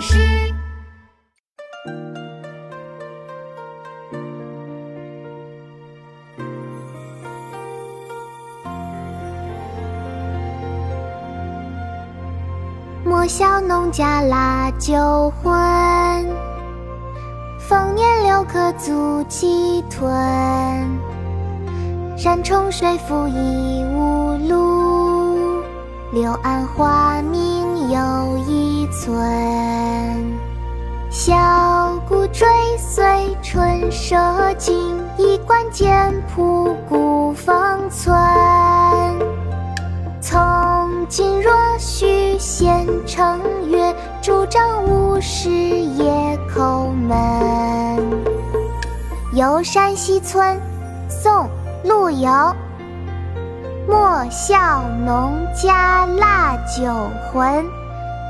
士。莫笑农家腊酒浑，丰年留客足鸡豚。山重水复疑无路，柳暗花明又一村。箫鼓追随春社近，衣冠简朴古风存。从今若许闲乘月，拄杖无时夜叩门。《游山西村》宋·陆游。莫笑农家腊酒浑，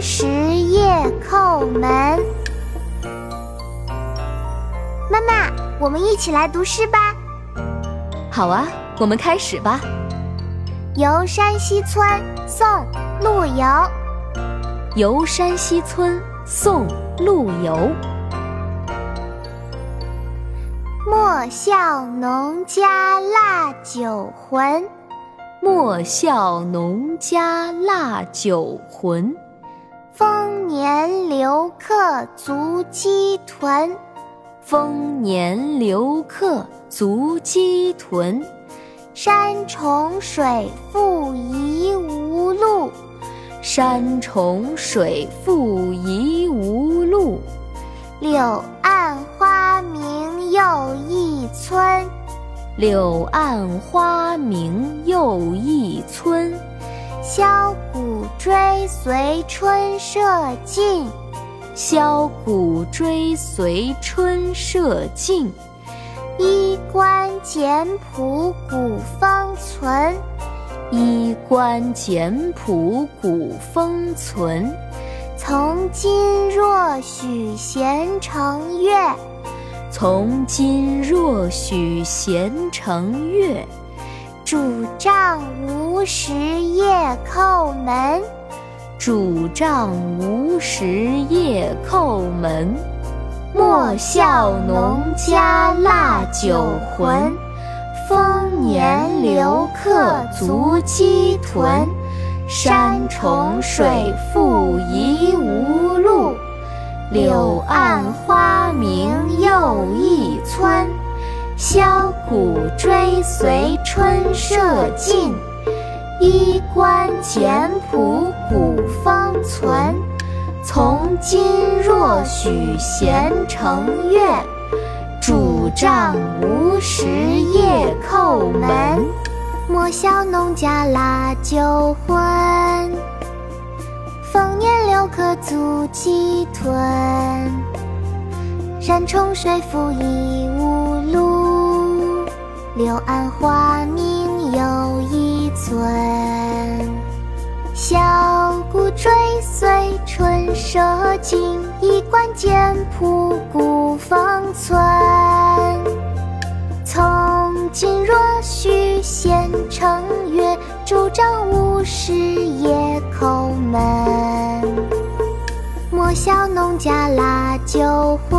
时夜叩门。妈妈，我们一起来读诗吧。好啊，我们开始吧。《游山西村》宋·陆游。《游山西村》宋·陆游。莫笑农家腊酒浑，莫笑农家腊酒浑。丰年留客足鸡豚，丰年留客足鸡豚。山重水复疑无路，山重水复疑无路。柳暗花明又一村，柳暗花明又一村。箫鼓追随春社近，箫鼓追随春社近。衣冠简朴古风存，衣冠简朴古风存。从今若许闲乘月，从今若许闲乘月。拄杖无时夜叩门，拄杖无时夜叩门。莫笑农家腊酒浑，丰年留客足鸡豚。山重水复疑无路，柳暗花明又一村。箫鼓追随春社近，衣冠简朴古风存。从今若许闲乘月，拄杖无时夜叩门。莫笑农家腊酒浑，丰年留客足鸡豚。山重水复疑无路，柳暗花明又一村。箫鼓追随春社近，衣冠简朴古风存。从今若许闲乘月，拄杖无时夜叩门。莫笑农家腊酒浑，